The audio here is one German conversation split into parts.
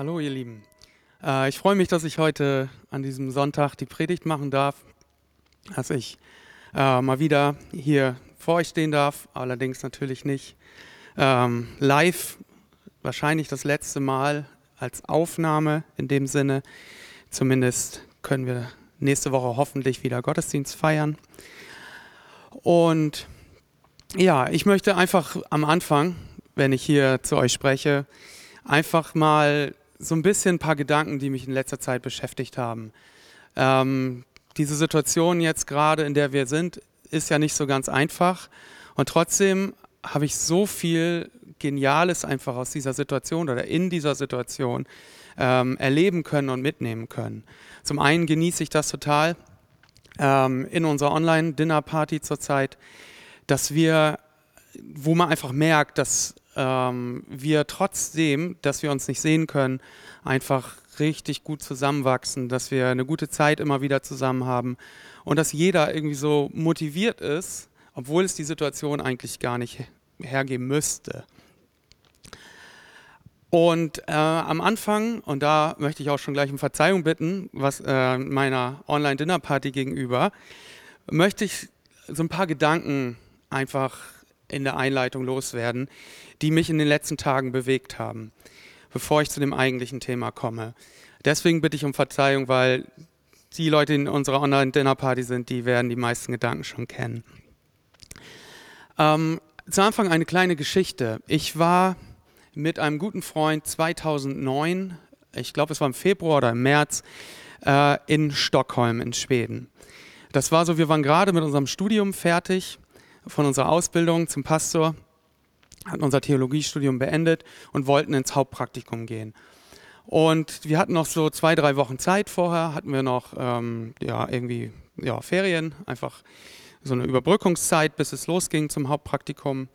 Hallo ihr Lieben. Äh, ich freue mich, dass ich heute an diesem Sonntag die Predigt machen darf, dass ich äh, mal wieder hier vor euch stehen darf, allerdings natürlich nicht ähm, live, wahrscheinlich das letzte Mal als Aufnahme in dem Sinne. Zumindest können wir nächste Woche hoffentlich wieder Gottesdienst feiern. Und ja, ich möchte einfach am Anfang, wenn ich hier zu euch spreche, einfach mal so ein bisschen ein paar Gedanken, die mich in letzter Zeit beschäftigt haben. Ähm, diese Situation jetzt gerade, in der wir sind, ist ja nicht so ganz einfach. Und trotzdem habe ich so viel Geniales einfach aus dieser Situation oder in dieser Situation ähm, erleben können und mitnehmen können. Zum einen genieße ich das total ähm, in unserer Online-Dinner-Party zurzeit, dass wir, wo man einfach merkt, dass ähm, wir trotzdem, dass wir uns nicht sehen können, einfach richtig gut zusammenwachsen, dass wir eine gute Zeit immer wieder zusammen haben und dass jeder irgendwie so motiviert ist, obwohl es die Situation eigentlich gar nicht hergeben müsste. Und äh, am Anfang, und da möchte ich auch schon gleich um Verzeihung bitten, was äh, meiner Online-Dinner-Party gegenüber, möchte ich so ein paar Gedanken einfach in der Einleitung loswerden, die mich in den letzten Tagen bewegt haben, bevor ich zu dem eigentlichen Thema komme. Deswegen bitte ich um Verzeihung, weil die Leute, die in unserer Online-Dinner-Party sind, die werden die meisten Gedanken schon kennen. Ähm, zu Anfang eine kleine Geschichte. Ich war mit einem guten Freund 2009, ich glaube es war im Februar oder im März, äh, in Stockholm in Schweden. Das war so, wir waren gerade mit unserem Studium fertig von unserer Ausbildung zum Pastor, hatten unser Theologiestudium beendet und wollten ins Hauptpraktikum gehen. Und wir hatten noch so zwei, drei Wochen Zeit vorher, hatten wir noch ähm, ja, irgendwie ja, Ferien, einfach so eine Überbrückungszeit, bis es losging zum Hauptpraktikum.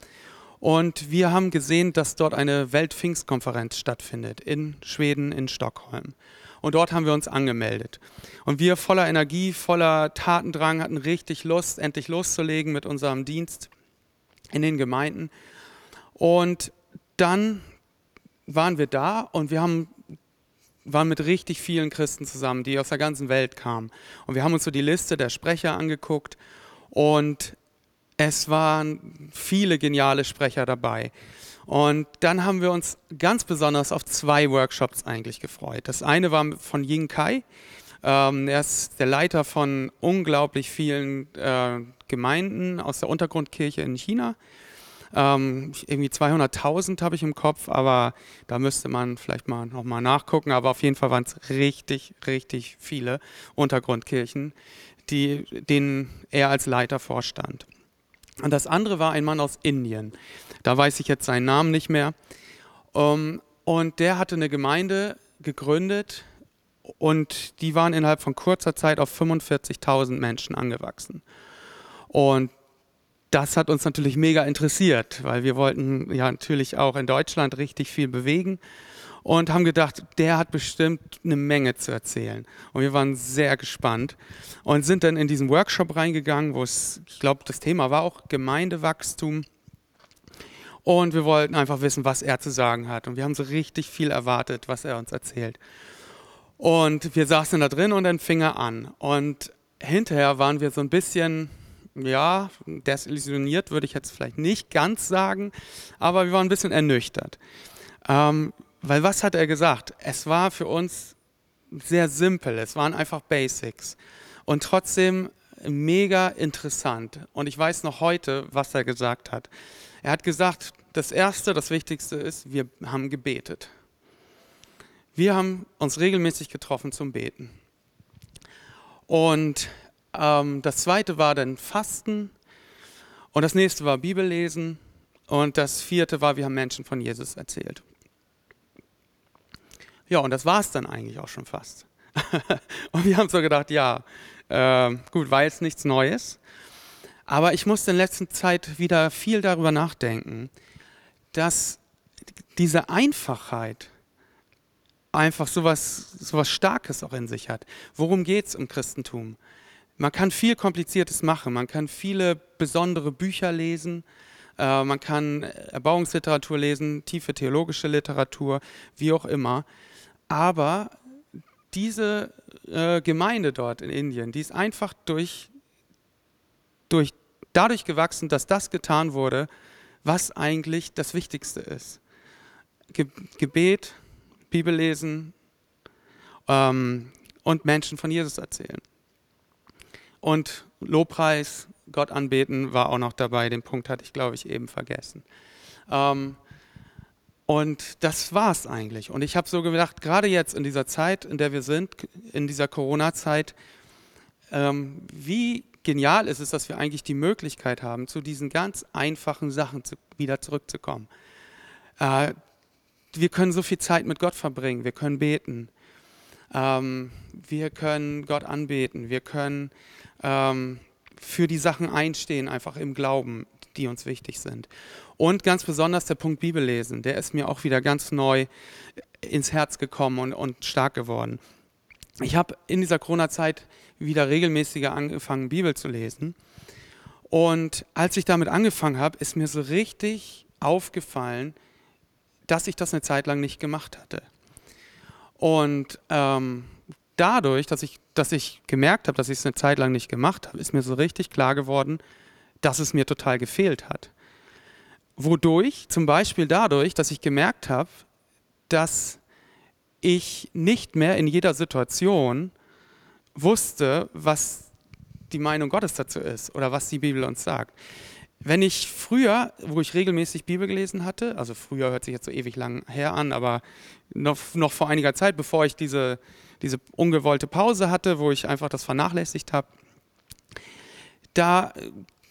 Und wir haben gesehen, dass dort eine Weltpfingstkonferenz stattfindet in Schweden, in Stockholm. Und dort haben wir uns angemeldet. Und wir voller Energie, voller Tatendrang hatten richtig Lust, endlich loszulegen mit unserem Dienst in den Gemeinden. Und dann waren wir da und wir haben waren mit richtig vielen Christen zusammen, die aus der ganzen Welt kamen. Und wir haben uns so die Liste der Sprecher angeguckt und es waren viele geniale Sprecher dabei. Und dann haben wir uns ganz besonders auf zwei Workshops eigentlich gefreut. Das eine war von Ying Kai. Ähm, er ist der Leiter von unglaublich vielen äh, Gemeinden aus der Untergrundkirche in China. Ähm, irgendwie 200.000 habe ich im Kopf, aber da müsste man vielleicht mal nochmal nachgucken. Aber auf jeden Fall waren es richtig, richtig viele Untergrundkirchen, die, denen er als Leiter vorstand. Und das andere war ein Mann aus Indien. Da weiß ich jetzt seinen Namen nicht mehr. Ähm, und der hatte eine Gemeinde gegründet und die waren innerhalb von kurzer Zeit auf 45.000 Menschen angewachsen. Und das hat uns natürlich mega interessiert, weil wir wollten ja natürlich auch in Deutschland richtig viel bewegen und haben gedacht, der hat bestimmt eine Menge zu erzählen. Und wir waren sehr gespannt und sind dann in diesen Workshop reingegangen, wo es, ich glaube, das Thema war auch Gemeindewachstum. Und wir wollten einfach wissen, was er zu sagen hat. Und wir haben so richtig viel erwartet, was er uns erzählt. Und wir saßen da drin und dann fing er an. Und hinterher waren wir so ein bisschen, ja, desillusioniert würde ich jetzt vielleicht nicht ganz sagen, aber wir waren ein bisschen ernüchtert. Ähm, weil was hat er gesagt? Es war für uns sehr simpel, es waren einfach Basics und trotzdem mega interessant. Und ich weiß noch heute, was er gesagt hat. Er hat gesagt, das Erste, das Wichtigste ist, wir haben gebetet. Wir haben uns regelmäßig getroffen zum Beten. Und ähm, das Zweite war dann Fasten. Und das nächste war Bibellesen. Und das Vierte war, wir haben Menschen von Jesus erzählt. Ja, und das war es dann eigentlich auch schon fast. und wir haben so gedacht, ja, äh, gut, war jetzt nichts Neues. Aber ich musste in letzter Zeit wieder viel darüber nachdenken, dass diese Einfachheit einfach so was Starkes auch in sich hat. Worum geht es im Christentum? Man kann viel Kompliziertes machen, man kann viele besondere Bücher lesen, äh, man kann Erbauungsliteratur lesen, tiefe theologische Literatur, wie auch immer. Aber diese äh, Gemeinde dort in Indien, die ist einfach durch, durch, dadurch gewachsen, dass das getan wurde, was eigentlich das Wichtigste ist. Ge Gebet, Bibellesen ähm, und Menschen von Jesus erzählen. Und Lobpreis, Gott anbeten war auch noch dabei. Den Punkt hatte ich, glaube ich, eben vergessen. Ähm, und das war es eigentlich. Und ich habe so gedacht, gerade jetzt in dieser Zeit, in der wir sind, in dieser Corona-Zeit, ähm, wie genial ist es, dass wir eigentlich die Möglichkeit haben, zu diesen ganz einfachen Sachen zu, wieder zurückzukommen. Äh, wir können so viel Zeit mit Gott verbringen, wir können beten, ähm, wir können Gott anbeten, wir können ähm, für die Sachen einstehen, einfach im Glauben, die uns wichtig sind. Und ganz besonders der Punkt Bibellesen, der ist mir auch wieder ganz neu ins Herz gekommen und, und stark geworden. Ich habe in dieser Corona-Zeit wieder regelmäßiger angefangen, Bibel zu lesen. Und als ich damit angefangen habe, ist mir so richtig aufgefallen, dass ich das eine Zeit lang nicht gemacht hatte. Und ähm, dadurch, dass ich, dass ich gemerkt habe, dass ich es eine Zeit lang nicht gemacht habe, ist mir so richtig klar geworden, dass es mir total gefehlt hat. Wodurch? Zum Beispiel dadurch, dass ich gemerkt habe, dass ich nicht mehr in jeder Situation wusste, was die Meinung Gottes dazu ist oder was die Bibel uns sagt. Wenn ich früher, wo ich regelmäßig Bibel gelesen hatte, also früher hört sich jetzt so ewig lang her an, aber noch, noch vor einiger Zeit, bevor ich diese, diese ungewollte Pause hatte, wo ich einfach das vernachlässigt habe, da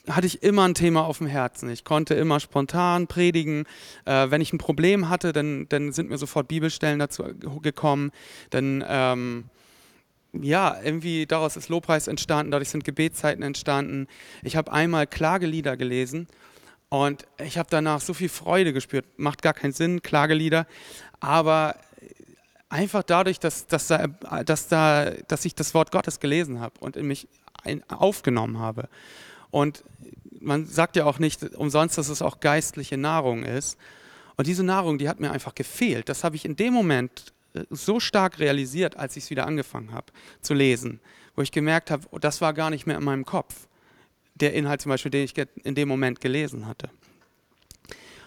hatte ich immer ein Thema auf dem Herzen. Ich konnte immer spontan predigen. Äh, wenn ich ein Problem hatte, dann, dann sind mir sofort Bibelstellen dazu gekommen. Dann, ähm, ja, irgendwie daraus ist Lobpreis entstanden, dadurch sind Gebetszeiten entstanden. Ich habe einmal Klagelieder gelesen und ich habe danach so viel Freude gespürt. Macht gar keinen Sinn, Klagelieder, aber einfach dadurch, dass, dass, da, dass, da, dass ich das Wort Gottes gelesen habe und in mich ein, aufgenommen habe. Und man sagt ja auch nicht umsonst, dass es auch geistliche Nahrung ist. Und diese Nahrung, die hat mir einfach gefehlt. Das habe ich in dem Moment äh, so stark realisiert, als ich es wieder angefangen habe zu lesen, wo ich gemerkt habe, oh, das war gar nicht mehr in meinem Kopf. Der Inhalt zum Beispiel, den ich in dem Moment gelesen hatte.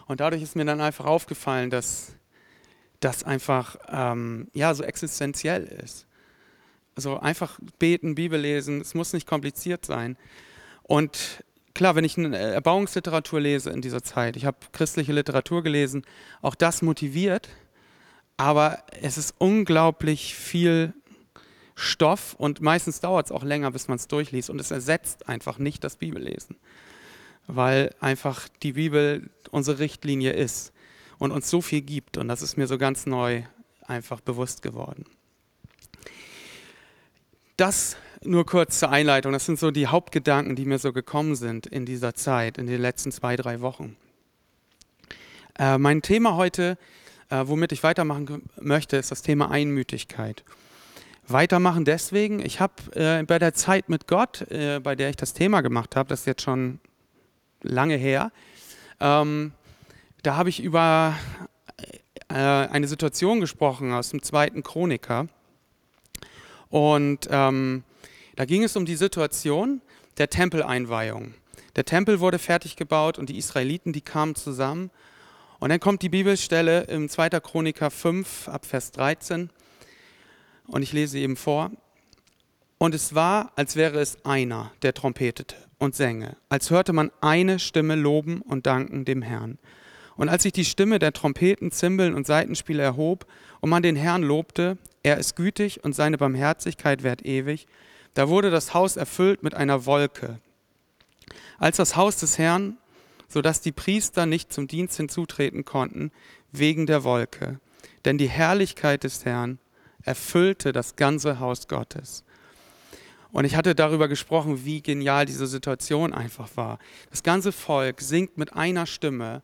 Und dadurch ist mir dann einfach aufgefallen, dass das einfach ähm, ja, so existenziell ist. Also einfach beten, Bibel lesen, es muss nicht kompliziert sein. Und klar, wenn ich eine Erbauungsliteratur lese in dieser Zeit, ich habe christliche Literatur gelesen, auch das motiviert, aber es ist unglaublich viel Stoff und meistens dauert es auch länger, bis man es durchliest und es ersetzt einfach nicht das Bibellesen, weil einfach die Bibel unsere Richtlinie ist und uns so viel gibt und das ist mir so ganz neu einfach bewusst geworden. Das nur kurz zur Einleitung. Das sind so die Hauptgedanken, die mir so gekommen sind in dieser Zeit, in den letzten zwei, drei Wochen. Äh, mein Thema heute, äh, womit ich weitermachen möchte, ist das Thema Einmütigkeit. Weitermachen deswegen, ich habe äh, bei der Zeit mit Gott, äh, bei der ich das Thema gemacht habe, das ist jetzt schon lange her, ähm, da habe ich über äh, eine Situation gesprochen aus dem zweiten Chroniker. Und ähm, da ging es um die Situation der Tempeleinweihung. Der Tempel wurde fertig gebaut und die Israeliten, die kamen zusammen. Und dann kommt die Bibelstelle im 2. Chroniker 5 ab Vers 13. Und ich lese eben vor. Und es war, als wäre es einer, der trompetete und sänge, als hörte man eine Stimme loben und danken dem Herrn. Und als sich die Stimme der Trompeten, Zimbeln und Seitenspiele erhob und man den Herrn lobte, er ist gütig und seine Barmherzigkeit währt ewig, da wurde das Haus erfüllt mit einer Wolke. Als das Haus des Herrn, so dass die Priester nicht zum Dienst hinzutreten konnten, wegen der Wolke. Denn die Herrlichkeit des Herrn erfüllte das ganze Haus Gottes. Und ich hatte darüber gesprochen, wie genial diese Situation einfach war. Das ganze Volk singt mit einer Stimme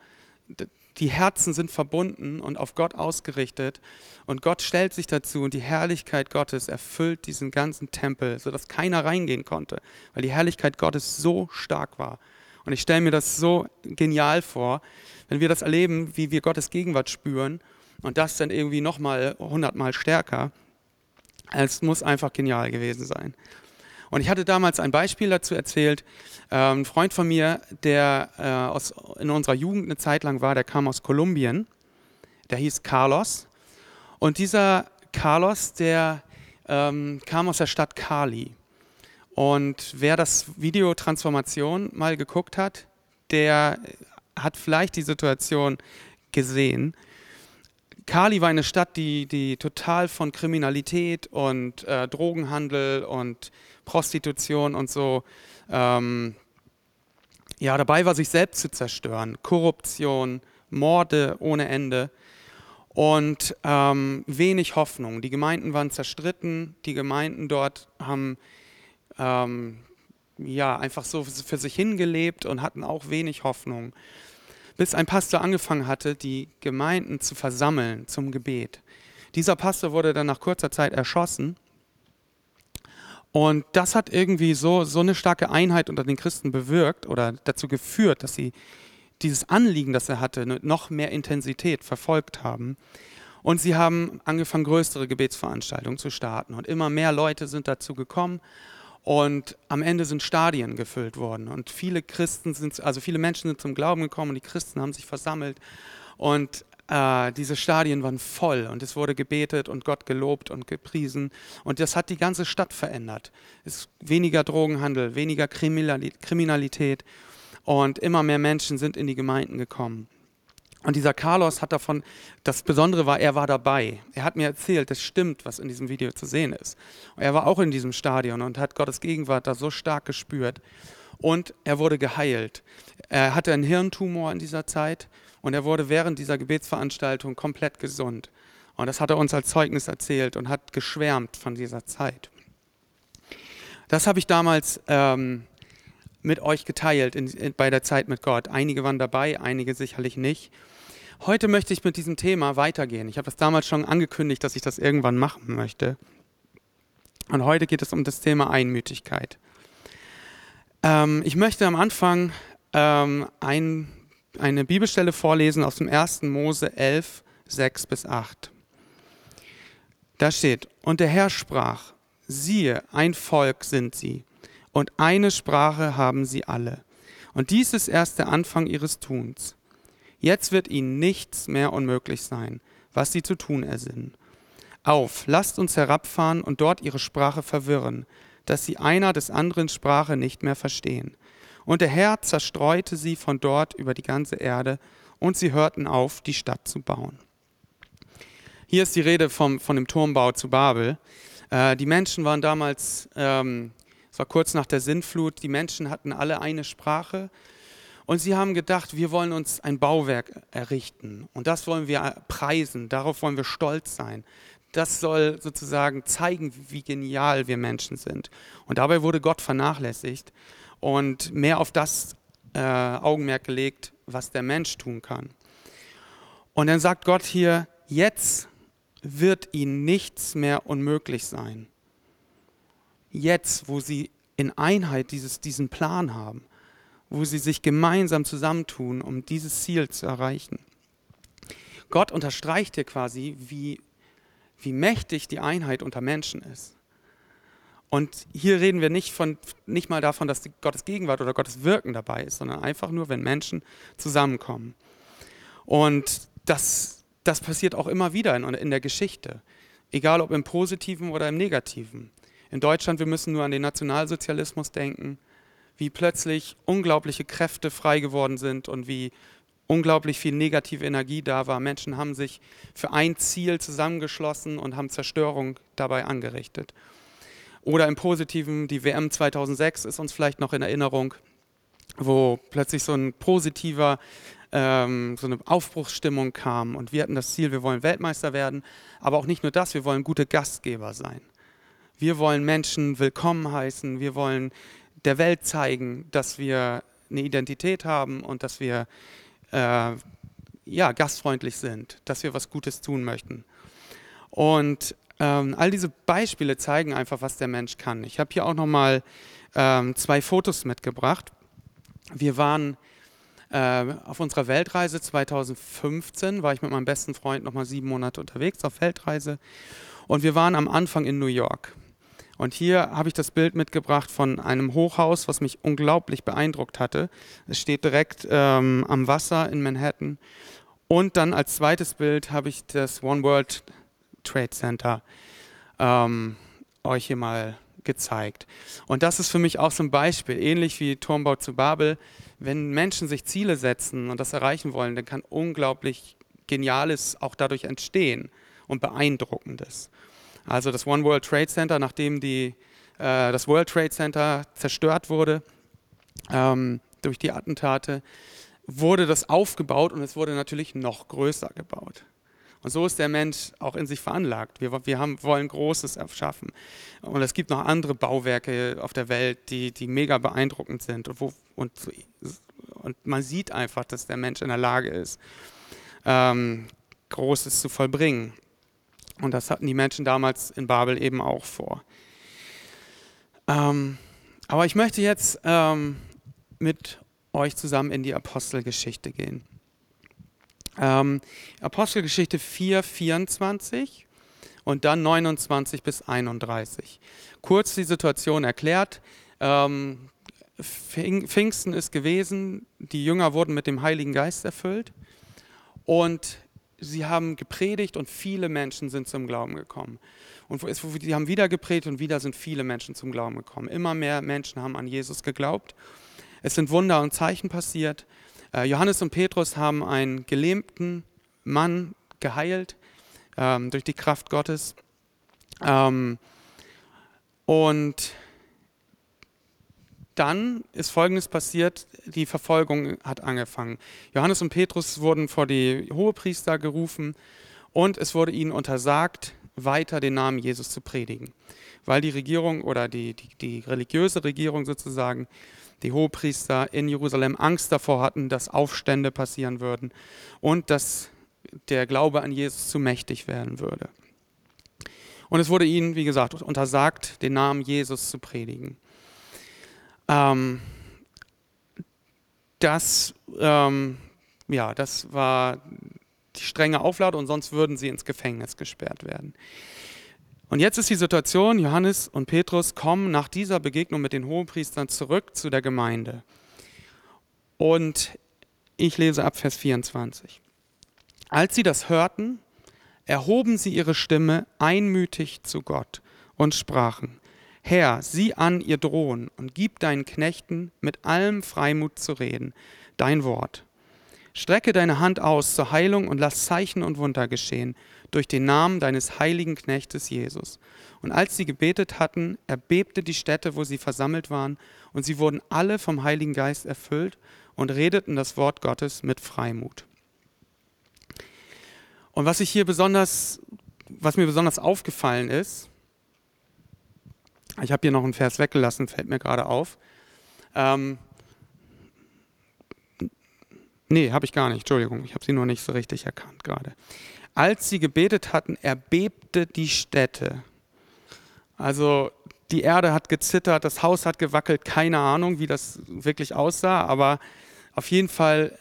die Herzen sind verbunden und auf Gott ausgerichtet und Gott stellt sich dazu und die Herrlichkeit Gottes erfüllt diesen ganzen Tempel, sodass keiner reingehen konnte, weil die Herrlichkeit Gottes so stark war. Und ich stelle mir das so genial vor, wenn wir das erleben, wie wir Gottes Gegenwart spüren Und das dann irgendwie nochmal hundertmal stärker. Es muss einfach genial gewesen sein. Und ich hatte damals ein Beispiel dazu erzählt. Ähm, ein Freund von mir, der äh, aus, in unserer Jugend eine Zeit lang war, der kam aus Kolumbien. Der hieß Carlos. Und dieser Carlos, der ähm, kam aus der Stadt Cali. Und wer das Video Transformation mal geguckt hat, der hat vielleicht die Situation gesehen. Cali war eine Stadt, die, die total von Kriminalität und äh, Drogenhandel und Prostitution und so ähm, ja, dabei war, sich selbst zu zerstören. Korruption, Morde ohne Ende und ähm, wenig Hoffnung. Die Gemeinden waren zerstritten, die Gemeinden dort haben ähm, ja, einfach so für sich hingelebt und hatten auch wenig Hoffnung. Bis ein Pastor angefangen hatte, die Gemeinden zu versammeln zum Gebet. Dieser Pastor wurde dann nach kurzer Zeit erschossen. Und das hat irgendwie so, so eine starke Einheit unter den Christen bewirkt oder dazu geführt, dass sie dieses Anliegen, das er hatte, noch mehr Intensität verfolgt haben. Und sie haben angefangen, größere Gebetsveranstaltungen zu starten. Und immer mehr Leute sind dazu gekommen. Und am Ende sind Stadien gefüllt worden. Und viele Christen sind, also viele Menschen sind zum Glauben gekommen und die Christen haben sich versammelt. Und äh, diese Stadien waren voll und es wurde gebetet und Gott gelobt und gepriesen. Und das hat die ganze Stadt verändert. Es ist weniger Drogenhandel, weniger Kriminalität und immer mehr Menschen sind in die Gemeinden gekommen. Und dieser Carlos hat davon, das Besondere war, er war dabei. Er hat mir erzählt, das stimmt, was in diesem Video zu sehen ist. Und er war auch in diesem Stadion und hat Gottes Gegenwart da so stark gespürt. Und er wurde geheilt. Er hatte einen Hirntumor in dieser Zeit und er wurde während dieser Gebetsveranstaltung komplett gesund. Und das hat er uns als Zeugnis erzählt und hat geschwärmt von dieser Zeit. Das habe ich damals ähm, mit euch geteilt in, in, bei der Zeit mit Gott. Einige waren dabei, einige sicherlich nicht. Heute möchte ich mit diesem Thema weitergehen. Ich habe das damals schon angekündigt, dass ich das irgendwann machen möchte. Und heute geht es um das Thema Einmütigkeit. Ähm, ich möchte am Anfang ähm, ein, eine Bibelstelle vorlesen aus dem 1. Mose 11, 6 bis 8. Da steht, und der Herr sprach, siehe, ein Volk sind sie, und eine Sprache haben sie alle. Und dies ist erst der Anfang ihres Tuns. Jetzt wird ihnen nichts mehr unmöglich sein, was sie zu tun ersinnen. Auf, lasst uns herabfahren und dort ihre Sprache verwirren, dass sie einer des anderen Sprache nicht mehr verstehen. Und der Herr zerstreute sie von dort über die ganze Erde, und sie hörten auf, die Stadt zu bauen. Hier ist die Rede vom, von dem Turmbau zu Babel. Äh, die Menschen waren damals, ähm, es war kurz nach der Sintflut, die Menschen hatten alle eine Sprache und sie haben gedacht, wir wollen uns ein Bauwerk errichten und das wollen wir preisen, darauf wollen wir stolz sein. Das soll sozusagen zeigen, wie genial wir Menschen sind. Und dabei wurde Gott vernachlässigt und mehr auf das äh, Augenmerk gelegt, was der Mensch tun kann. Und dann sagt Gott hier, jetzt wird ihnen nichts mehr unmöglich sein. Jetzt, wo sie in Einheit dieses, diesen Plan haben, wo sie sich gemeinsam zusammentun, um dieses Ziel zu erreichen. Gott unterstreicht hier quasi, wie, wie mächtig die Einheit unter Menschen ist. Und hier reden wir nicht, von, nicht mal davon, dass Gottes Gegenwart oder Gottes Wirken dabei ist, sondern einfach nur, wenn Menschen zusammenkommen. Und das, das passiert auch immer wieder in, in der Geschichte, egal ob im Positiven oder im Negativen. In Deutschland, wir müssen nur an den Nationalsozialismus denken wie plötzlich unglaubliche Kräfte frei geworden sind und wie unglaublich viel negative Energie da war. Menschen haben sich für ein Ziel zusammengeschlossen und haben Zerstörung dabei angerichtet. Oder im Positiven, die WM 2006 ist uns vielleicht noch in Erinnerung, wo plötzlich so ein positiver, ähm, so eine Aufbruchsstimmung kam und wir hatten das Ziel, wir wollen Weltmeister werden, aber auch nicht nur das, wir wollen gute Gastgeber sein. Wir wollen Menschen willkommen heißen, wir wollen der Welt zeigen, dass wir eine Identität haben und dass wir äh, ja, gastfreundlich sind, dass wir was Gutes tun möchten. Und ähm, all diese Beispiele zeigen einfach, was der Mensch kann. Ich habe hier auch nochmal ähm, zwei Fotos mitgebracht. Wir waren Äh, auf unserer Weltreise 2015 war ich mit meinem besten Freund nochmal sieben Monate unterwegs auf Weltreise. Und wir waren am Anfang in New York. Und hier habe ich das Bild mitgebracht von einem Hochhaus, was mich unglaublich beeindruckt hatte. Es steht direkt ähm, am Wasser in Manhattan. Und dann als zweites Bild habe ich das One World Trade Center ähm, euch hier mal gezeigt. Und das ist für mich auch so ein Beispiel, ähnlich wie Turmbau zu Babel. Wenn Menschen sich Ziele setzen und das erreichen wollen, dann kann unglaublich Geniales auch dadurch entstehen und Beeindruckendes. Also das One World Trade Center, nachdem die, äh, das World Trade Center zerstört wurde ähm, durch die Attentate, wurde das aufgebaut und es wurde natürlich noch größer gebaut. Und so ist der Mensch auch in sich veranlagt. Wir, wir haben, wollen Großes erschaffen. Und es gibt noch andere Bauwerke auf der Welt, die, die mega beeindruckend sind. Und, wo, und, und man sieht einfach, dass der Mensch in der Lage ist, ähm, Großes zu vollbringen. Und das hatten die Menschen damals in Babel eben auch vor. Ähm, aber ich möchte jetzt ähm, mit euch zusammen in die Apostelgeschichte gehen. Ähm, Apostelgeschichte 4, 24 und dann 29 bis 31. Kurz die Situation erklärt. Ähm, Pfingsten ist gewesen, die Jünger wurden mit dem Heiligen Geist erfüllt und sie haben gepredigt und viele Menschen sind zum Glauben gekommen. Und sie haben wieder gepredigt und wieder sind viele Menschen zum Glauben gekommen. Immer mehr Menschen haben an Jesus geglaubt. Es sind Wunder und Zeichen passiert. Äh, Johannes und Petrus haben einen gelähmten Mann geheilt ähm, durch die Kraft Gottes. Ähm, und dann ist Folgendes passiert, die Verfolgung hat angefangen. Johannes und Petrus wurden vor die Hohepriester gerufen und es wurde ihnen untersagt, weiter den Namen Jesus zu predigen, weil die Regierung oder die, die, die religiöse Regierung sozusagen die Hohepriester in Jerusalem Angst davor hatten, dass Aufstände passieren würden und dass der Glaube an Jesus zu mächtig werden würde. Und es wurde ihnen, wie gesagt, untersagt, den Namen Jesus zu predigen. Ähm, das, ähm, ja, das war die strenge Auflage und sonst würden sie ins Gefängnis gesperrt werden. Und jetzt ist die Situation, Johannes und Petrus kommen nach dieser Begegnung mit den Hohenpriestern zurück zu der Gemeinde. Und ich lese ab Vers 24. Als sie das hörten, erhoben sie ihre Stimme einmütig zu Gott und sprachen, Herr, sieh an ihr Drohen und gib deinen Knechten mit allem Freimut zu reden, dein Wort. Strecke deine Hand aus zur Heilung und lass Zeichen und Wunder geschehen durch den Namen deines heiligen Knechtes Jesus. Und als sie gebetet hatten, erbebte die Stätte, wo sie versammelt waren, und sie wurden alle vom Heiligen Geist erfüllt und redeten das Wort Gottes mit Freimut. Und was ich hier besonders, was mir besonders aufgefallen ist, ich habe hier noch einen Vers weggelassen, fällt mir gerade auf. Ähm, nee, habe ich gar nicht, Entschuldigung, ich habe sie nur nicht so richtig erkannt gerade. Als sie gebetet hatten, erbebte die Stätte. Also die Erde hat gezittert, das Haus hat gewackelt, keine Ahnung, wie das wirklich aussah, aber auf jeden Fall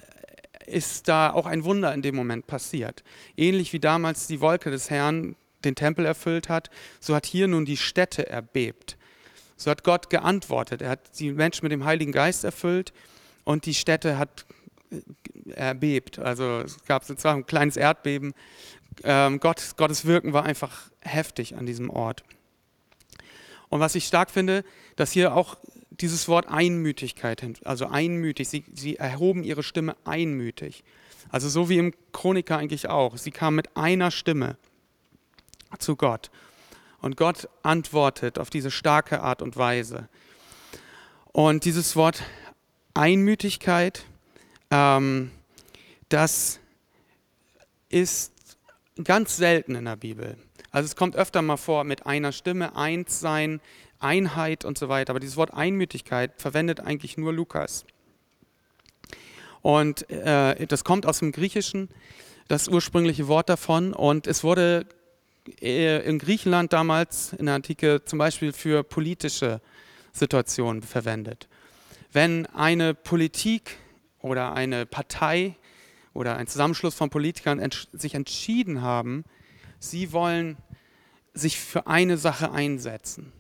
ist da auch ein Wunder in dem Moment passiert. Ähnlich wie damals die Wolke des Herrn den Tempel erfüllt hat, so hat hier nun die Stätte erbebt. So hat Gott geantwortet. Er hat die Menschen mit dem Heiligen Geist erfüllt und die Stätte hat erbebt. Also es gab sozusagen ein kleines Erdbeben. Ähm, Gott, Gottes Wirken war einfach heftig an diesem Ort. Und was ich stark finde, dass hier auch dieses Wort Einmütigkeit, also einmütig, sie, sie erhoben ihre Stimme einmütig. Also so wie im Chroniker eigentlich auch. Sie kamen mit einer Stimme zu Gott. Und Gott antwortet auf diese starke Art und Weise. Und dieses Wort Einmütigkeit ähm, das ist ganz selten in der Bibel. Also es kommt öfter mal vor mit einer Stimme, eins sein, Einheit und so weiter. Aber dieses Wort Einmütigkeit verwendet eigentlich nur Lukas. Und äh, das kommt aus dem Griechischen, das ursprüngliche Wort davon. Und es wurde in Griechenland damals in der Antike zum Beispiel für politische Situationen verwendet. Wenn eine Politik oder eine Partei oder ein Zusammenschluss von Politikern ents sich entschieden haben, sie wollen sich für eine Sache einsetzen.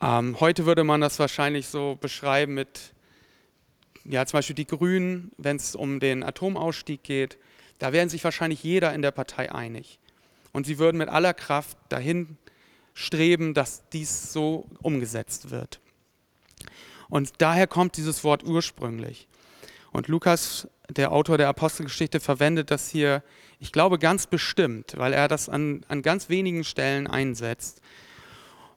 Ähm, heute würde man das wahrscheinlich so beschreiben mit, ja, zum Beispiel die Grünen, wenn es um den Atomausstieg geht, da wären sich wahrscheinlich jeder in der Partei einig. Und sie würden mit aller Kraft dahin streben, dass dies so umgesetzt wird. Und daher kommt dieses Wort ursprünglich. Und Lukas, der Autor der Apostelgeschichte, verwendet das hier, ich glaube, ganz bestimmt, weil er das an, an ganz wenigen Stellen einsetzt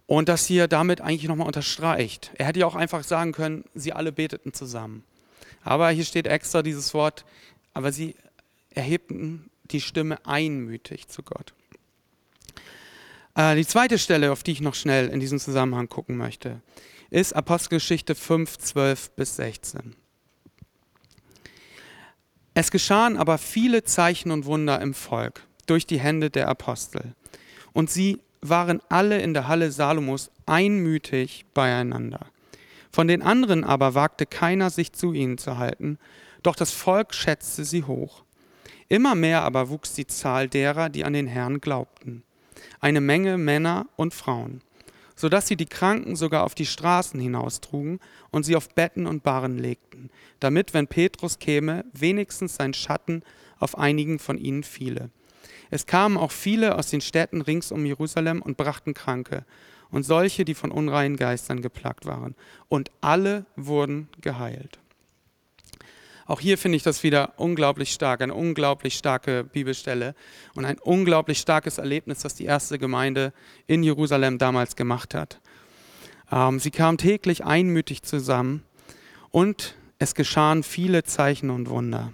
und das hier damit eigentlich nochmal unterstreicht. Er hätte ja auch einfach sagen können, sie alle beteten zusammen. Aber hier steht extra dieses Wort, aber sie erhebten die Stimme einmütig zu Gott. Äh, die zweite Stelle, auf die ich noch schnell in diesem Zusammenhang gucken möchte, ist Apostelgeschichte 5, 12 bis 16. Es geschahen aber viele Zeichen und Wunder im Volk durch die Hände der Apostel. Und sie waren alle in der Halle Salomos einmütig beieinander. Von den anderen aber wagte keiner, sich zu ihnen zu halten, doch das Volk schätzte sie hoch. Immer mehr aber wuchs die Zahl derer, die an den Herrn glaubten. Eine Menge Männer und Frauen, so dass sie die Kranken sogar auf die Straßen hinaustrugen und sie auf Betten und Barren legten, damit, wenn Petrus käme, wenigstens sein Schatten auf einigen von ihnen fiele. Es kamen auch viele aus den Städten rings um Jerusalem und brachten Kranke und solche, die von unreinen Geistern geplagt waren. Und alle wurden geheilt. Auch hier finde ich das wieder unglaublich stark, eine unglaublich starke Bibelstelle und ein unglaublich starkes Erlebnis, das die erste Gemeinde in Jerusalem damals gemacht hat. Ähm, sie kamen täglich einmütig zusammen und es geschahen viele Zeichen und Wunder.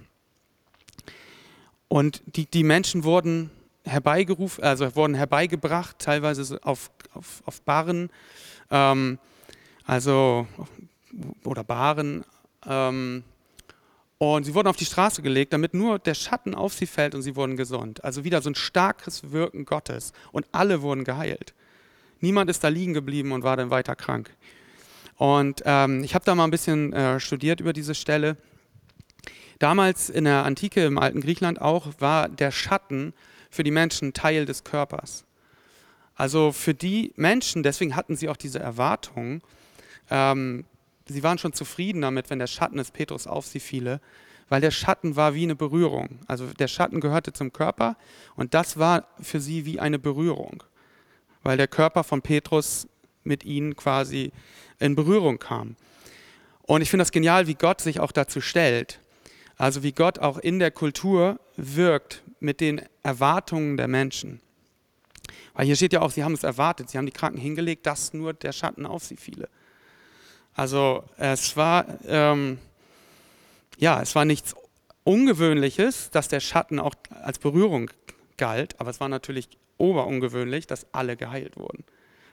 Und die, die Menschen wurden herbeigerufen, also wurden herbeigebracht, teilweise auf, auf, auf Barren, ähm, also oder Baren. Ähm, und sie wurden auf die Straße gelegt, damit nur der Schatten auf sie fällt und sie wurden gesund. Also wieder so ein starkes Wirken Gottes. Und alle wurden geheilt. Niemand ist da liegen geblieben und war dann weiter krank. Und ähm, ich habe da mal ein bisschen äh, studiert über diese Stelle. Damals in der Antike, im alten Griechenland auch, war der Schatten für die Menschen Teil des Körpers. Also für die Menschen, deswegen hatten sie auch diese Erwartung, ähm, sie waren schon zufrieden damit, wenn der Schatten des Petrus auf sie fiele, weil der Schatten war wie eine Berührung. Also der Schatten gehörte zum Körper und das war für sie wie eine Berührung, weil der Körper von Petrus mit ihnen quasi in Berührung kam. Und ich finde das genial, wie Gott sich auch dazu stellt. Also wie Gott auch in der Kultur wirkt mit den Erwartungen der Menschen. Weil hier steht ja auch, sie haben es erwartet, sie haben die Kranken hingelegt, dass nur der Schatten auf sie fiele. Also es war, ähm, ja, es war nichts Ungewöhnliches, dass der Schatten auch als Berührung galt, aber es war natürlich oberungewöhnlich, dass alle geheilt wurden.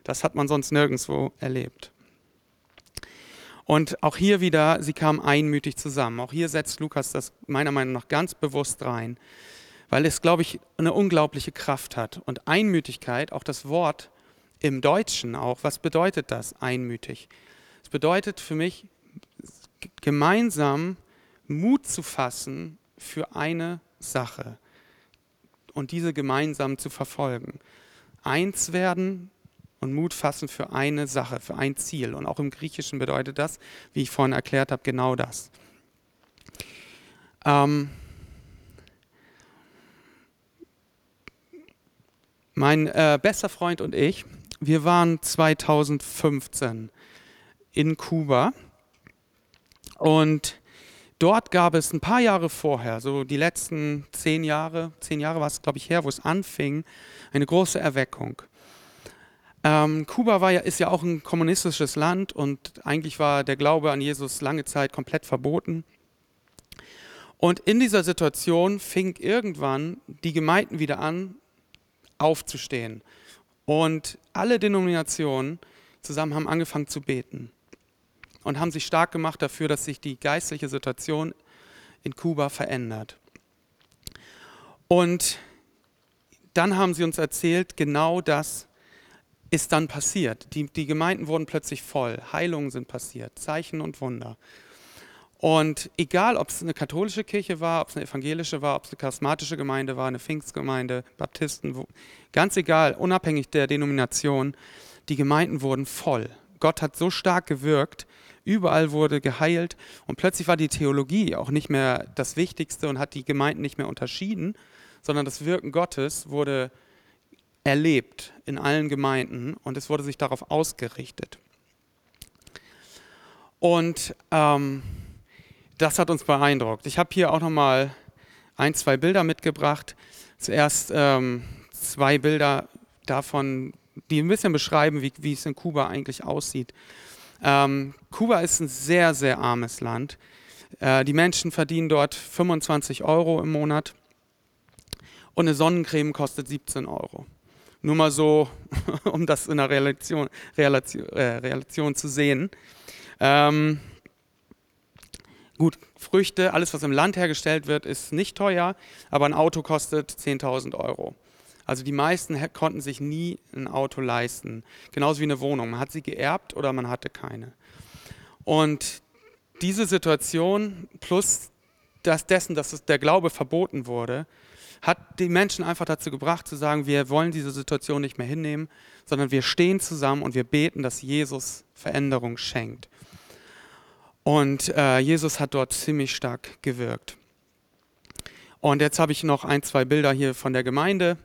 Das hat man sonst nirgendwo erlebt. Und auch hier wieder, sie kamen einmütig zusammen. Auch hier setzt Lukas das meiner Meinung nach ganz bewusst rein, weil es, glaube ich, eine unglaubliche Kraft hat. Und Einmütigkeit, auch das Wort im Deutschen auch, was bedeutet das, einmütig? Bedeutet für mich, gemeinsam Mut zu fassen für eine Sache und diese gemeinsam zu verfolgen. Eins werden und Mut fassen für eine Sache, für ein Ziel. Und auch im Griechischen bedeutet das, wie ich vorhin erklärt habe, genau das. Ähm mein äh, bester Freund und ich, wir waren 2015 in Kuba und dort gab es ein paar Jahre vorher, so die letzten zehn Jahre, zehn Jahre war es, glaube ich, her, wo es anfing, eine große Erweckung. Ähm, Kuba war ja, ist ja auch ein kommunistisches Land und eigentlich war der Glaube an Jesus lange Zeit komplett verboten. Und in dieser Situation fing irgendwann die Gemeinden wieder an, aufzustehen. Und alle Denominationen zusammen haben angefangen zu beten und haben sich stark gemacht dafür, dass sich die geistliche Situation in Kuba verändert. Und dann haben sie uns erzählt, genau das ist dann passiert. Die, die Gemeinden wurden plötzlich voll, Heilungen sind passiert, Zeichen und Wunder. Und egal, ob es eine katholische Kirche war, ob es eine evangelische war, ob es eine charismatische Gemeinde war, eine Pfingstgemeinde, Baptisten, wo, ganz egal, unabhängig der Denomination, die Gemeinden wurden voll. Gott hat so stark gewirkt, überall wurde geheilt und plötzlich war die Theologie auch nicht mehr das Wichtigste und hat die Gemeinden nicht mehr unterschieden, sondern das Wirken Gottes wurde erlebt in allen Gemeinden und es wurde sich darauf ausgerichtet. Und ähm, das hat uns beeindruckt. Ich habe hier auch nochmal ein, zwei Bilder mitgebracht. Zuerst ähm, zwei Bilder davon, die ein bisschen beschreiben, wie, wie es in Kuba eigentlich aussieht. Ähm, Kuba ist ein sehr, sehr armes Land. Äh, die Menschen verdienen dort 25 Euro im Monat und eine Sonnencreme kostet 17 Euro. Nur mal so, um das in der Relation, Relation, äh, Relation zu sehen. Ähm, Gut, Früchte, alles was im Land hergestellt wird, ist nicht teuer, aber ein Auto kostet 10.000 Euro. Also die meisten konnten sich nie ein Auto leisten. Genauso wie eine Wohnung. Man hat sie geerbt oder man hatte keine. Und diese Situation plus das dessen, dass der Glaube verboten wurde, hat die Menschen einfach dazu gebracht zu sagen, wir wollen diese Situation nicht mehr hinnehmen, sondern wir stehen zusammen und wir beten, dass Jesus Veränderung schenkt. Und äh, Jesus hat dort ziemlich stark gewirkt. Und jetzt habe ich noch ein, zwei Bilder hier von der Gemeinde,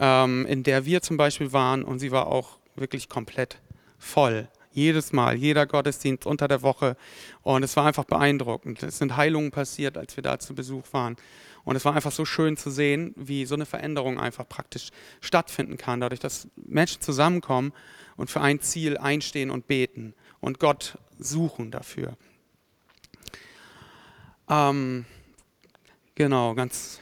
ähm, in der wir zum Beispiel waren. Und sie war auch wirklich komplett voll. Jedes Mal, jeder Gottesdienst unter der Woche. Und es war einfach beeindruckend. Es sind Heilungen passiert, als wir da zu Besuch waren. Und es war einfach so schön zu sehen, wie so eine Veränderung einfach praktisch stattfinden kann, dadurch, dass Menschen zusammenkommen und für ein Ziel einstehen und beten und Gott suchen dafür. Ähm, genau, ganz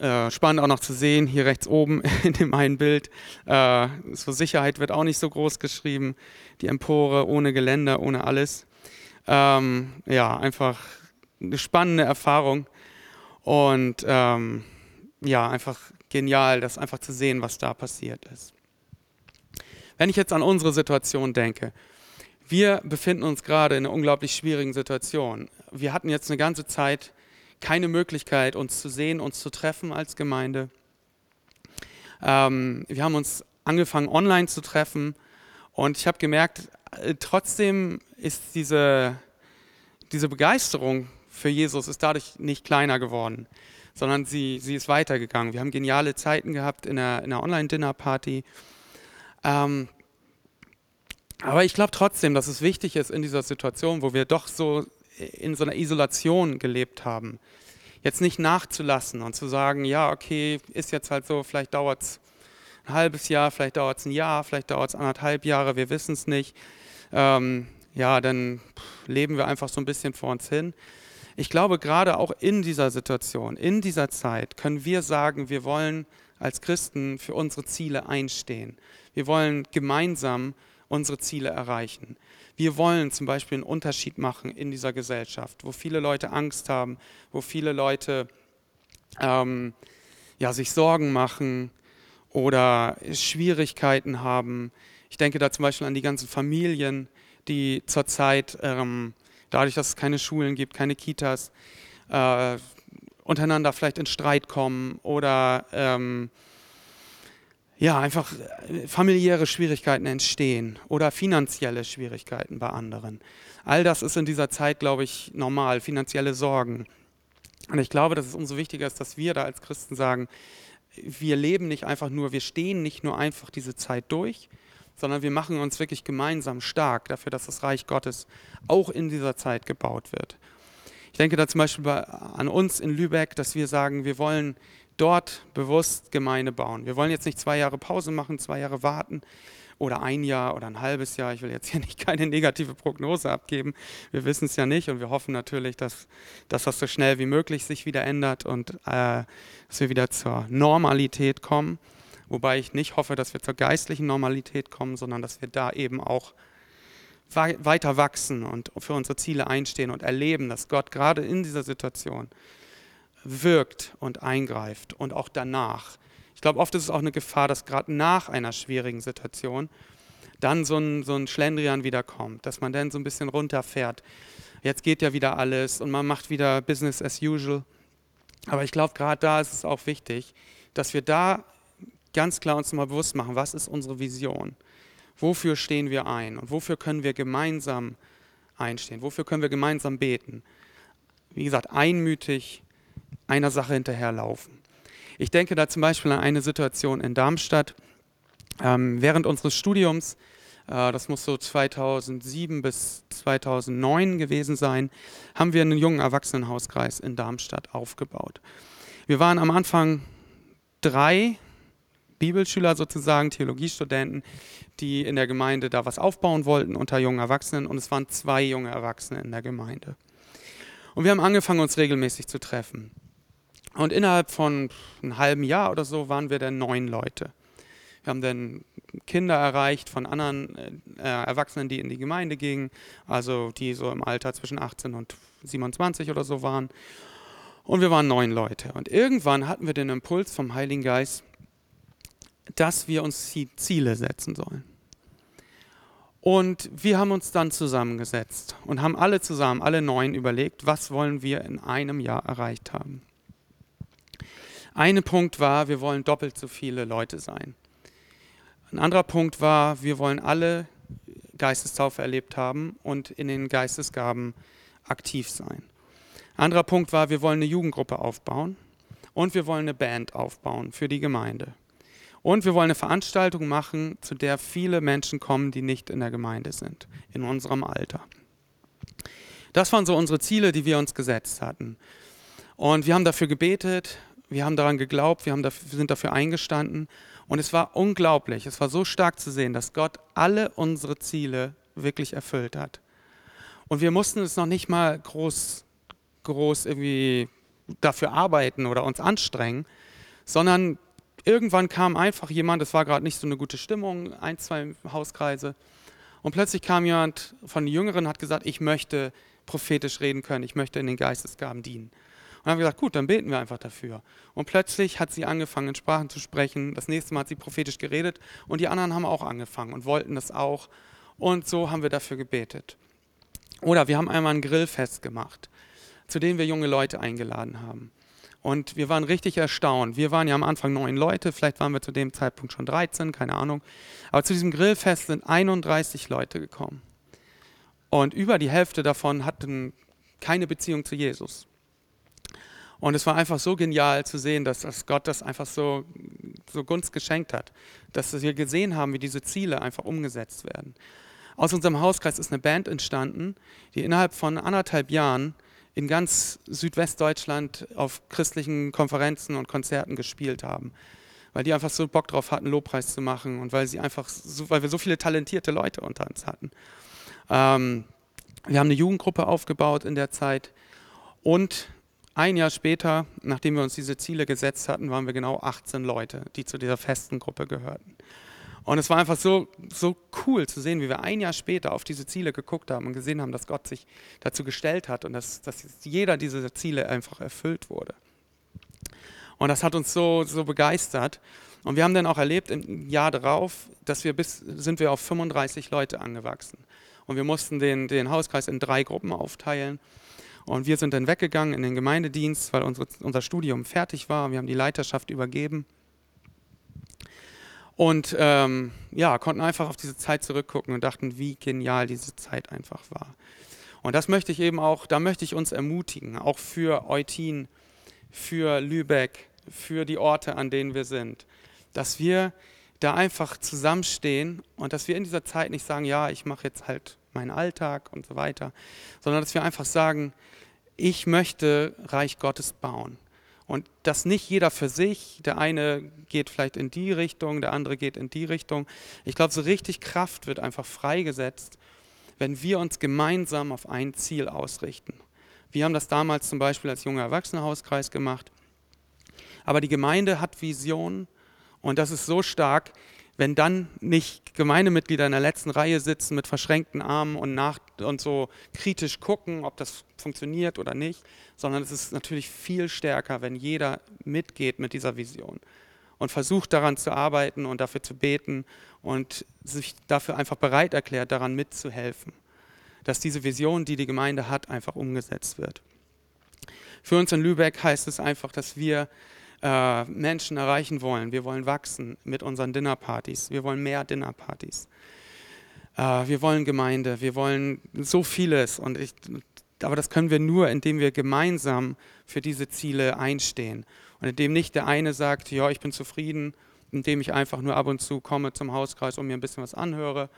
äh, spannend auch noch zu sehen, hier rechts oben in dem einen Bild. Äh, so Sicherheit wird auch nicht so groß geschrieben. Die Empore ohne Geländer, ohne alles. Ähm, ja, einfach eine spannende Erfahrung. Und ähm, ja, einfach genial, das einfach zu sehen, was da passiert ist. Wenn ich jetzt an unsere Situation denke, wir befinden uns gerade in einer unglaublich schwierigen Situation. Wir hatten jetzt eine ganze Zeit keine Möglichkeit, uns zu sehen, uns zu treffen als Gemeinde. Ähm, wir haben uns angefangen, online zu treffen und ich habe gemerkt, äh, trotzdem ist diese, diese Begeisterung für Jesus ist dadurch nicht kleiner geworden, sondern sie, sie ist weitergegangen. Wir haben geniale Zeiten gehabt in einer, einer Online-Dinner-Party. Ähm, aber ich glaube trotzdem, dass es wichtig ist in dieser Situation, wo wir doch so in so einer Isolation gelebt haben, jetzt nicht nachzulassen und zu sagen, ja, okay, ist jetzt halt so, vielleicht dauert es ein halbes Jahr, vielleicht dauert es ein Jahr, vielleicht dauert es anderthalb Jahre, wir wissen es nicht. Ähm, ja, dann leben wir einfach so ein bisschen vor uns hin. Ich glaube, gerade auch in dieser Situation, in dieser Zeit, können wir sagen, wir wollen als Christen für unsere Ziele einstehen. Wir wollen gemeinsam unsere Ziele erreichen. Wir wollen zum Beispiel einen Unterschied machen in dieser Gesellschaft, wo viele Leute Angst haben, wo viele Leute ähm, ja, sich Sorgen machen oder Schwierigkeiten haben. Ich denke da zum Beispiel an die ganzen Familien, die zurzeit, ähm, dadurch, dass es keine Schulen gibt, keine Kitas, äh, untereinander vielleicht in Streit kommen oder ähm, ja, einfach äh, familiäre Schwierigkeiten entstehen oder finanzielle Schwierigkeiten bei anderen. All das ist in dieser Zeit, glaube ich, normal, finanzielle Sorgen. Und ich glaube, dass es umso wichtiger ist, dass wir da als Christen sagen, wir leben nicht einfach nur, wir stehen nicht nur einfach diese Zeit durch, sondern wir machen uns wirklich gemeinsam stark dafür, dass das Reich Gottes auch in dieser Zeit gebaut wird. Ich denke da zum Beispiel bei, an uns in Lübeck, dass wir sagen, wir wollen dort bewusst Gemeinde bauen. Wir wollen jetzt nicht zwei Jahre Pause machen, zwei Jahre warten oder ein Jahr oder ein halbes Jahr. Ich will jetzt hier nicht keine negative Prognose abgeben. Wir wissen es ja nicht und wir hoffen natürlich, dass, dass das so schnell wie möglich sich wieder ändert und äh, dass wir wieder zur Normalität kommen. Wobei ich nicht hoffe, dass wir zur geistlichen Normalität kommen, sondern dass wir da eben auch weiter wachsen und für unsere Ziele einstehen und erleben, dass Gott gerade in dieser Situation wirkt und eingreift und auch danach. Ich glaube, oft ist es auch eine Gefahr, dass gerade nach einer schwierigen Situation dann so ein, so ein Schlendrian wieder kommt, dass man dann so ein bisschen runterfährt. jetzt geht ja wieder alles und man macht wieder Business as usual. Aber ich glaube, gerade da ist es auch wichtig, dass wir da ganz klar uns mal bewusst machen, was ist unsere Vision? Wofür stehen wir ein und wofür können wir gemeinsam einstehen? Wofür können wir gemeinsam beten? Wie gesagt, einmütig einer Sache hinterherlaufen. Ich denke da zum Beispiel an eine Situation in Darmstadt. Ähm, während unseres Studiums, äh, das muss so 2007 bis 2009 gewesen sein, haben wir einen jungen Erwachsenenhauskreis in Darmstadt aufgebaut. Wir waren am Anfang drei Bibelschüler sozusagen, Theologiestudenten, die in der Gemeinde da was aufbauen wollten unter jungen Erwachsenen und es waren zwei junge Erwachsene in der Gemeinde. Und wir haben angefangen, uns regelmäßig zu treffen. Und innerhalb von einem halben Jahr oder so waren wir dann neun Leute. Wir haben dann Kinder erreicht von anderen äh, Erwachsenen, die in die Gemeinde gingen, also die so im Alter zwischen 18 und 27 oder so waren. Und wir waren neun Leute. Und irgendwann hatten wir den Impuls vom Heiligen Geist, dass wir uns Ziele setzen sollen. Und wir haben uns dann zusammengesetzt und haben alle zusammen, alle neun überlegt, was wollen wir in einem Jahr erreicht haben. Ein Punkt war, wir wollen doppelt so viele Leute sein. Ein anderer Punkt war, wir wollen alle Geistestaufe erlebt haben und in den Geistesgaben aktiv sein. Ein anderer Punkt war, wir wollen eine Jugendgruppe aufbauen und wir wollen eine Band aufbauen für die Gemeinde. Und wir wollen eine Veranstaltung machen, zu der viele Menschen kommen, die nicht in der Gemeinde sind, in unserem Alter. Das waren so unsere Ziele, die wir uns gesetzt hatten. Und wir haben dafür gebetet, wir haben daran geglaubt, wir, dafür, wir sind dafür eingestanden. Und es war unglaublich, es war so stark zu sehen, dass Gott alle unsere Ziele wirklich erfüllt hat. Und wir mussten es noch nicht mal groß, groß irgendwie dafür arbeiten oder uns anstrengen, sondern irgendwann kam einfach jemand, es war gerade nicht so eine gute Stimmung, ein, zwei Hauskreise, und plötzlich kam jemand von den Jüngeren, hat gesagt, ich möchte prophetisch reden können, ich möchte in den Geistesgaben dienen. Und haben wir gesagt, gut, dann beten wir einfach dafür. Und plötzlich hat sie angefangen, in Sprachen zu sprechen. Das nächste Mal hat sie prophetisch geredet und die anderen haben auch angefangen und wollten das auch. Und so haben wir dafür gebetet. Oder wir haben einmal ein Grillfest gemacht, zu dem wir junge Leute eingeladen haben. Und wir waren richtig erstaunt. Wir waren ja am Anfang neun Leute, vielleicht waren wir zu dem Zeitpunkt schon 13, keine Ahnung. Aber zu diesem Grillfest sind 31 Leute gekommen. Und über die Hälfte davon hatten keine Beziehung zu Jesus. Und es war einfach so genial zu sehen, dass, dass Gott das einfach so, so Gunst geschenkt hat. Dass wir gesehen haben, wie diese Ziele einfach umgesetzt werden. Aus unserem Hauskreis ist eine Band entstanden, die innerhalb von anderthalb Jahren in ganz Südwestdeutschland auf christlichen Konferenzen und Konzerten gespielt haben. Weil die einfach so Bock drauf hatten, Lobpreis zu machen und weil sie einfach, so, weil wir so viele talentierte Leute unter uns hatten. Ähm, wir haben eine Jugendgruppe aufgebaut in der Zeit und ein Jahr später, nachdem wir uns diese Ziele gesetzt hatten, waren wir genau 18 Leute, die zu dieser festen Gruppe gehörten. Und es war einfach so, so cool zu sehen, wie wir ein Jahr später auf diese Ziele geguckt haben und gesehen haben, dass Gott sich dazu gestellt hat und dass, dass jeder dieser Ziele einfach erfüllt wurde. Und das hat uns so, so begeistert. Und wir haben dann auch erlebt im Jahr darauf, dass wir bis, sind wir auf 35 Leute angewachsen. Und wir mussten den, den Hauskreis in drei Gruppen aufteilen. Und wir sind dann weggegangen in den Gemeindedienst, weil unsere, unser Studium fertig war. Wir haben die Leiterschaft übergeben. Und ähm, ja, konnten einfach auf diese Zeit zurückgucken und dachten, wie genial diese Zeit einfach war. Und das möchte ich eben auch, da möchte ich uns ermutigen, auch für Eutin, für Lübeck, für die Orte, an denen wir sind, dass wir da einfach zusammenstehen und dass wir in dieser Zeit nicht sagen, ja, ich mache jetzt halt meinen Alltag und so weiter, sondern dass wir einfach sagen, ich möchte Reich Gottes bauen. Und dass nicht jeder für sich, der eine geht vielleicht in die Richtung, der andere geht in die Richtung. Ich glaube, so richtig Kraft wird einfach freigesetzt, wenn wir uns gemeinsam auf ein Ziel ausrichten. Wir haben das damals zum Beispiel als junger Erwachsenenhauskreis gemacht. Aber die Gemeinde hat Visionen und das ist so stark, wenn dann nicht Gemeindemitglieder in der letzten Reihe sitzen mit verschränkten Armen und, nach, und so kritisch gucken, ob das funktioniert oder nicht, sondern es ist natürlich viel stärker, wenn jeder mitgeht mit dieser Vision und versucht daran zu arbeiten und dafür zu beten und sich dafür einfach bereit erklärt, daran mitzuhelfen. dass diese Vision, die die Gemeinde hat, einfach umgesetzt wird. Für uns in Lübeck heißt es einfach, dass wir äh, Menschen erreichen wollen. Wir wollen wachsen mit unseren Dinnerpartys. Wir wollen mehr Dinnerpartys. Äh, wir wollen Gemeinde. Wir wollen so vieles. Und ich, aber das können wir nur, indem wir gemeinsam für diese Ziele einstehen. Und indem nicht der eine sagt, ja, ich bin zufrieden, indem ich einfach nur ab und zu komme zum Hauskreis und mir ein bisschen was anhöre.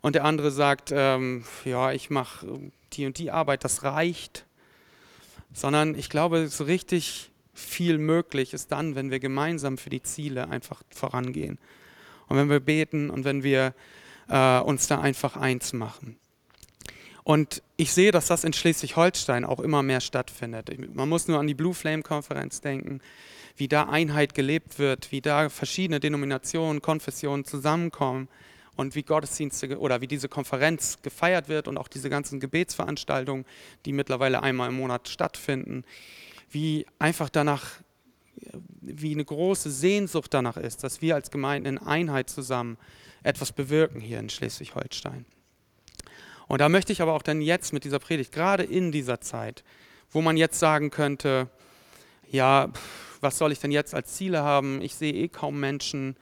Und der andere sagt, ähm, ja, ich mache die und die Arbeit, das reicht. Sondern ich glaube, so richtig viel möglich ist dann, wenn wir gemeinsam für die Ziele einfach vorangehen. Und wenn wir beten und wenn wir äh, uns da einfach eins machen. Und ich sehe, dass das in Schleswig-Holstein auch immer mehr stattfindet. Man muss nur an die Blue Flame-Konferenz denken, wie da Einheit gelebt wird, wie da verschiedene Denominationen, Konfessionen zusammenkommen und wie Gottesdienste oder wie diese Konferenz gefeiert wird und auch diese ganzen Gebetsveranstaltungen, die mittlerweile einmal im Monat stattfinden, wie einfach danach, wie eine große Sehnsucht danach ist, dass wir als Gemeinde in Einheit zusammen etwas bewirken hier in Schleswig-Holstein. Und da möchte ich aber auch dann jetzt mit dieser Predigt, gerade in dieser Zeit, wo man jetzt sagen könnte, ja, was soll ich denn jetzt als Ziele haben? Ich sehe eh kaum Menschen,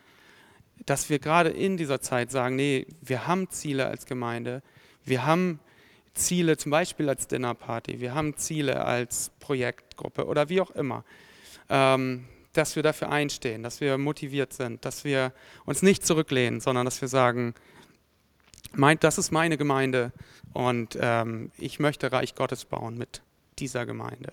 dass wir gerade in dieser Zeit sagen, nee, wir haben Ziele als Gemeinde, wir haben Ziele zum Beispiel als Dinnerparty, wir haben Ziele als Projektgruppe oder wie auch immer, ähm, dass wir dafür einstehen, dass wir motiviert sind, dass wir uns nicht zurücklehnen, sondern dass wir sagen, meint, das ist meine Gemeinde und ähm, ich möchte Reich Gottes bauen mit dieser Gemeinde.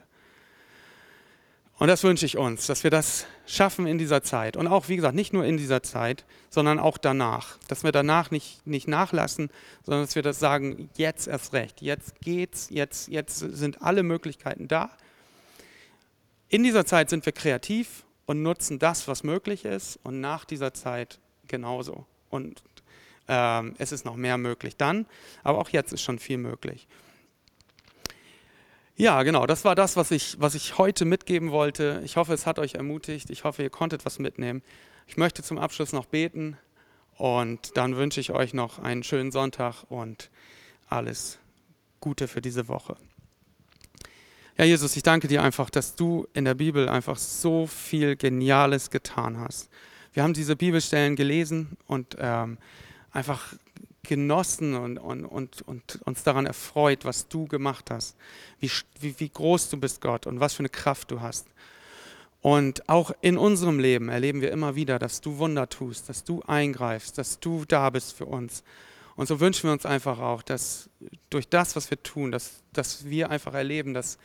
Und das wünsche ich uns, dass wir das schaffen in dieser Zeit. Und auch, wie gesagt, nicht nur in dieser Zeit, sondern auch danach. Dass wir danach nicht, nicht nachlassen, sondern dass wir das sagen, jetzt erst recht, jetzt geht's, jetzt, jetzt sind alle Möglichkeiten da. In dieser Zeit sind wir kreativ und nutzen das, was möglich ist. Und nach dieser Zeit genauso. Und ähm, es ist noch mehr möglich dann, aber auch jetzt ist schon viel möglich. Ja, genau, das war das, was ich, was ich heute mitgeben wollte. Ich hoffe, es hat euch ermutigt. Ich hoffe, ihr konntet was mitnehmen. Ich möchte zum Abschluss noch beten und dann wünsche ich euch noch einen schönen Sonntag und alles Gute für diese Woche. Ja, Jesus, ich danke dir einfach, dass du in der Bibel einfach so viel Geniales getan hast. Wir haben diese Bibelstellen gelesen und ähm, einfach genossen und, und, und, und uns daran erfreut, was du gemacht hast, wie, wie, wie groß du bist, Gott, und was für eine Kraft du hast. Und auch in unserem Leben erleben wir immer wieder, dass du Wunder tust, dass du eingreifst, dass du da bist für uns. Und so wünschen wir uns einfach auch, dass durch das, was wir tun, dass, dass wir einfach erleben, dass,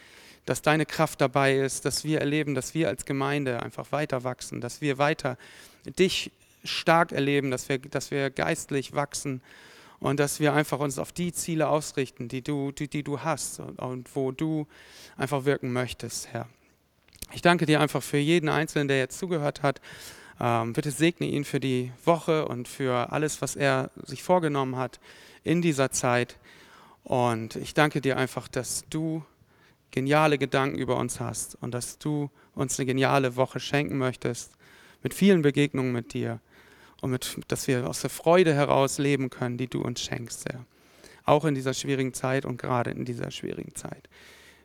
dass deine Kraft dabei ist, dass wir erleben, dass wir als Gemeinde einfach weiter wachsen, dass wir weiter dich stark erleben, dass wir, dass wir geistlich wachsen und dass wir einfach uns auf die Ziele ausrichten, die du, die, die du hast und, und wo du einfach wirken möchtest, Herr. Ich danke dir einfach für jeden Einzelnen, der jetzt zugehört hat. Ähm, bitte segne ihn für die Woche und für alles, was er sich vorgenommen hat in dieser Zeit. Und ich danke dir einfach, dass du geniale Gedanken über uns hast und dass du uns eine geniale Woche schenken möchtest mit vielen Begegnungen mit dir und mit, dass wir aus der Freude heraus leben können, die du uns schenkst, Herr. Auch in dieser schwierigen Zeit und gerade in dieser schwierigen Zeit.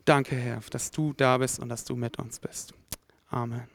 Danke, Herr, dass du da bist und dass du mit uns bist. Amen.